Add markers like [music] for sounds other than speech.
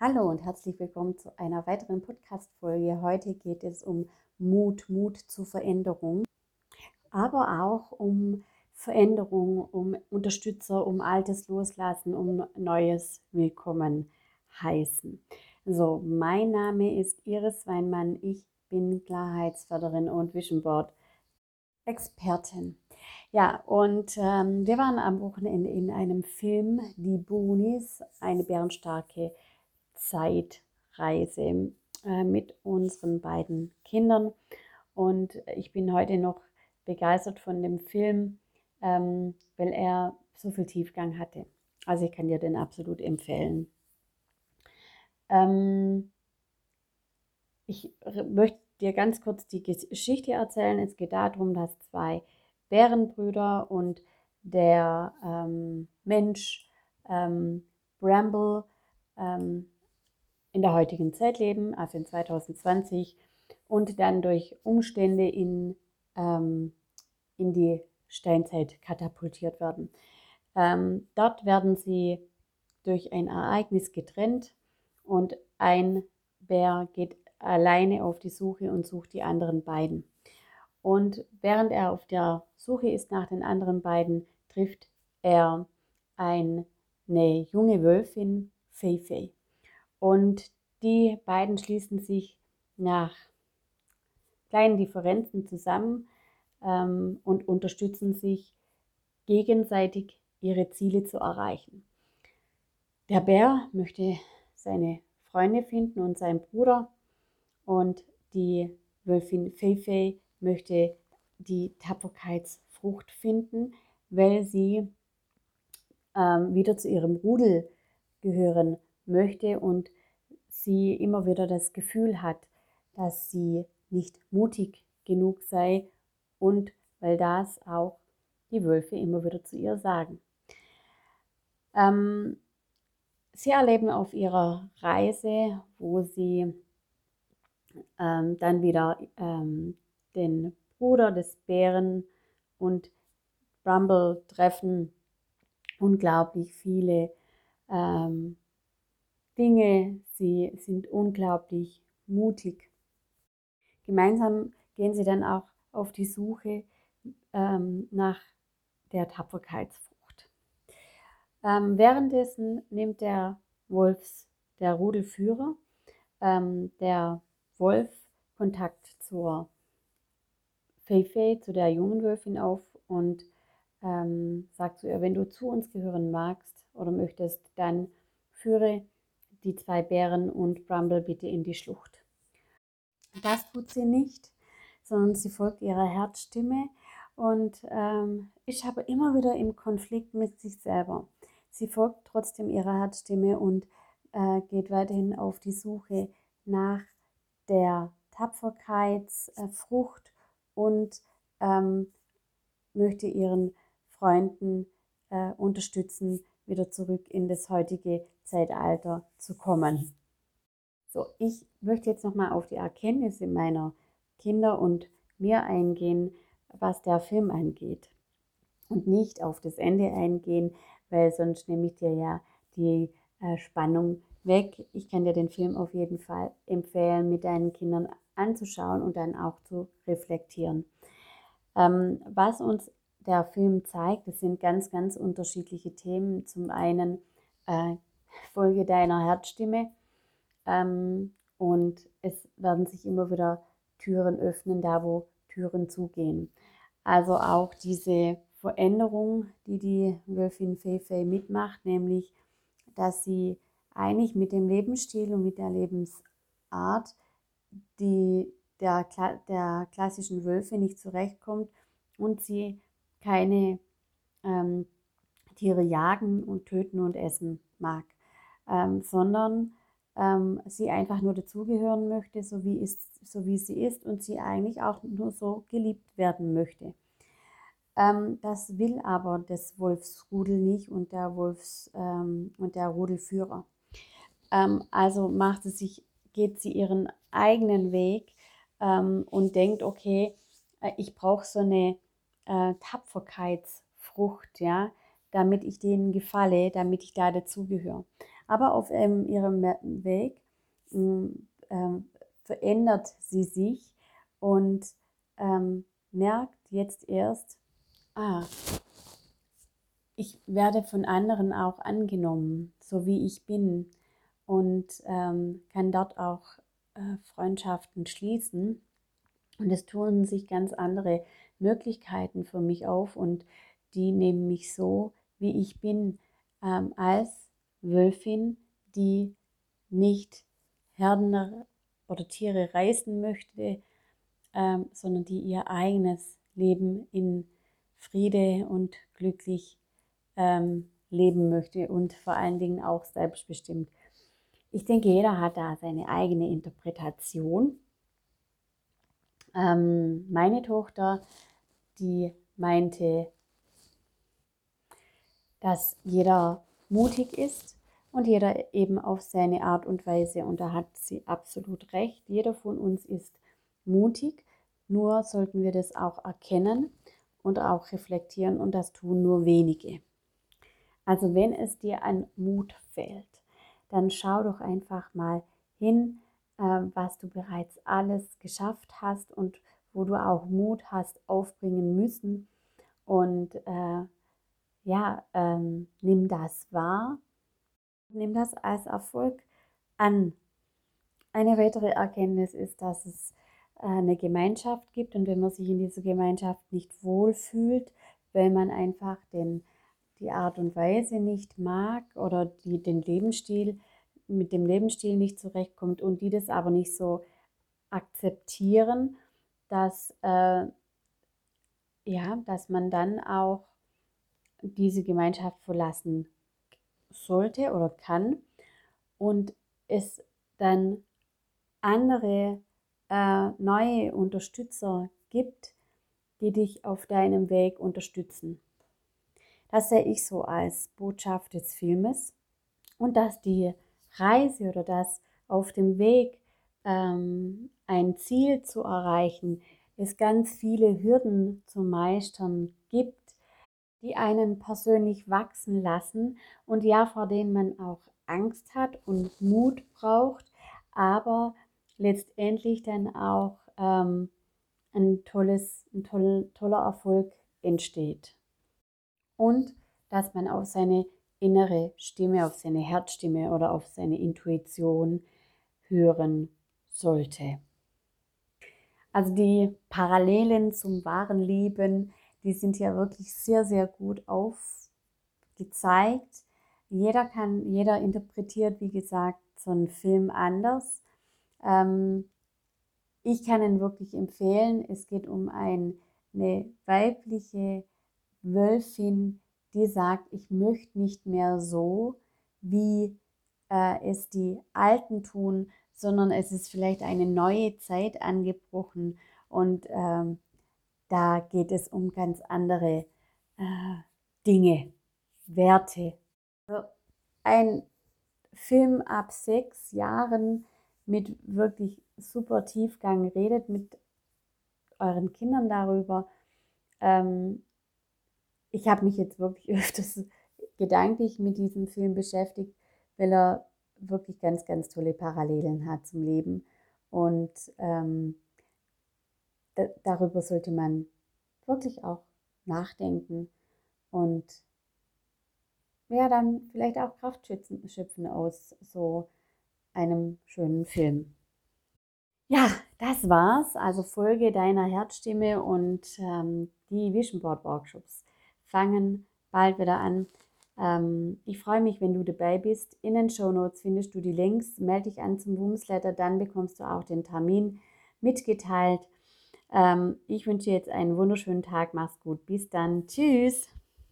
Hallo und herzlich willkommen zu einer weiteren Podcast-Folge. Heute geht es um Mut, Mut zur Veränderung, aber auch um Veränderung, um Unterstützer, um Altes loslassen, um Neues willkommen heißen. So, mein Name ist Iris Weinmann. Ich bin Klarheitsförderin und Vision Board Expertin. Ja, und ähm, wir waren am Wochenende in einem Film, Die Boonies, eine bärenstarke Zeitreise äh, mit unseren beiden Kindern. Und ich bin heute noch begeistert von dem Film, ähm, weil er so viel Tiefgang hatte. Also ich kann dir den absolut empfehlen. Ähm, ich möchte dir ganz kurz die Geschichte erzählen. Es geht darum, dass zwei Bärenbrüder und der ähm, Mensch ähm, Bramble ähm, in der heutigen Zeit leben, also in 2020, und dann durch Umstände in, ähm, in die Steinzeit katapultiert werden. Ähm, dort werden sie durch ein Ereignis getrennt und ein Bär geht alleine auf die Suche und sucht die anderen beiden. Und während er auf der Suche ist nach den anderen beiden, trifft er eine junge Wölfin, Fei Fei. Und die beiden schließen sich nach kleinen Differenzen zusammen ähm, und unterstützen sich gegenseitig, ihre Ziele zu erreichen. Der Bär möchte seine Freunde finden und seinen Bruder und die Wölfin Feifei möchte die Tapferkeitsfrucht finden, weil sie ähm, wieder zu ihrem Rudel gehören möchte und sie immer wieder das Gefühl hat, dass sie nicht mutig genug sei und weil das auch die Wölfe immer wieder zu ihr sagen. Ähm, sie erleben auf ihrer Reise, wo sie ähm, dann wieder ähm, den Bruder des Bären und Bramble treffen, unglaublich viele ähm, Dinge. Sie sind unglaublich mutig. Gemeinsam gehen sie dann auch auf die Suche ähm, nach der Tapferkeitsfrucht. Ähm, währenddessen nimmt der Wolfs, der Rudelführer, ähm, der Wolf Kontakt zur Feifei, zu der jungen Wölfin auf und ähm, sagt zu ihr, wenn du zu uns gehören magst oder möchtest, dann führe die zwei Bären und Bramble bitte in die Schlucht. Das tut sie nicht, sondern sie folgt ihrer Herzstimme und ähm, ist aber immer wieder im Konflikt mit sich selber. Sie folgt trotzdem ihrer Herzstimme und äh, geht weiterhin auf die Suche nach der Tapferkeitsfrucht und ähm, möchte ihren Freunden äh, unterstützen, wieder zurück in das heutige Zeitalter zu kommen. So, ich möchte jetzt nochmal auf die Erkenntnisse meiner Kinder und mir eingehen, was der Film angeht. Und nicht auf das Ende eingehen, weil sonst nehme ich dir ja die äh, Spannung weg. Ich kann dir den Film auf jeden Fall empfehlen, mit deinen Kindern anzuschauen und dann auch zu reflektieren. Ähm, was uns der Film zeigt, das sind ganz, ganz unterschiedliche Themen. Zum einen äh, Folge deiner Herzstimme ähm, und es werden sich immer wieder Türen öffnen, da wo Türen zugehen. Also auch diese Veränderung, die die Wölfin Feifei mitmacht, nämlich, dass sie eigentlich mit dem Lebensstil und mit der Lebensart, die der, der klassischen Wölfe nicht zurechtkommt und sie keine ähm, Tiere jagen und töten und essen mag, ähm, sondern ähm, sie einfach nur dazugehören möchte, so wie, ist, so wie sie ist und sie eigentlich auch nur so geliebt werden möchte. Ähm, das will aber das Wolfsrudel nicht und der Wolfs ähm, und der Rudelführer. Ähm, also macht sie sich, geht sie ihren eigenen Weg und denkt, okay, äh, ich brauche so eine äh, Tapferkeitsfrucht, ja, damit ich denen gefalle, damit ich da dazugehöre. Aber auf ähm, ihrem Weg ähm, verändert sie sich und ähm, merkt jetzt erst, ah, ich werde von anderen auch angenommen, so wie ich bin und ähm, kann dort auch äh, Freundschaften schließen. Und es tun sich ganz andere Möglichkeiten für mich auf und die nehmen mich so, wie ich bin, ähm, als Wölfin, die nicht Herden oder Tiere reißen möchte, ähm, sondern die ihr eigenes Leben in Friede und glücklich ähm, leben möchte und vor allen Dingen auch selbstbestimmt. Ich denke, jeder hat da seine eigene Interpretation. Ähm, meine Tochter, die meinte, dass jeder mutig ist und jeder eben auf seine Art und Weise. Und da hat sie absolut recht. Jeder von uns ist mutig, nur sollten wir das auch erkennen und auch reflektieren und das tun nur wenige. Also wenn es dir an Mut fehlt, dann schau doch einfach mal hin, was du bereits alles geschafft hast und wo du auch Mut hast aufbringen müssen. Und äh, ja, ähm, nimm das wahr, nimm das als Erfolg an. Eine weitere Erkenntnis ist, dass es äh, eine Gemeinschaft gibt und wenn man sich in dieser Gemeinschaft nicht wohlfühlt, weil man einfach den, die Art und Weise nicht mag oder die, den Lebensstil, mit dem Lebensstil nicht zurechtkommt und die das aber nicht so akzeptieren, dass, äh, ja, dass man dann auch diese Gemeinschaft verlassen sollte oder kann und es dann andere äh, neue Unterstützer gibt, die dich auf deinem Weg unterstützen. Das sehe ich so als Botschaft des Filmes und dass die Reise oder das auf dem Weg ähm, ein Ziel zu erreichen, es ganz viele Hürden zu meistern gibt, die einen persönlich wachsen lassen und ja, vor denen man auch Angst hat und Mut braucht, aber letztendlich dann auch ähm, ein, tolles, ein toll, toller Erfolg entsteht. Und dass man auf seine innere Stimme, auf seine Herzstimme oder auf seine Intuition hören sollte. Also die Parallelen zum wahren Leben die sind ja wirklich sehr, sehr gut aufgezeigt. Jeder kann, jeder interpretiert, wie gesagt, so einen Film anders. Ähm, ich kann ihn wirklich empfehlen. Es geht um ein, eine weibliche Wölfin, die sagt, ich möchte nicht mehr so, wie äh, es die Alten tun, sondern es ist vielleicht eine neue Zeit angebrochen und ähm, da geht es um ganz andere äh, Dinge, Werte. Also ein Film ab sechs Jahren mit wirklich super Tiefgang redet mit euren Kindern darüber. Ähm, ich habe mich jetzt wirklich [laughs] öfters gedanklich mit diesem Film beschäftigt, weil er wirklich ganz, ganz tolle Parallelen hat zum Leben. Und ähm, darüber sollte man wirklich auch nachdenken und ja, dann vielleicht auch Kraft schöpfen aus so einem schönen Film. Ja, das war's. Also folge deiner Herzstimme und ähm, die Vision Board Workshops fangen bald wieder an. Ähm, ich freue mich, wenn du dabei bist. In den Show Notes findest du die Links. Melde dich an zum Boomsletter, dann bekommst du auch den Termin mitgeteilt. Ähm, ich wünsche dir jetzt einen wunderschönen Tag. Mach's gut. Bis dann. Tschüss.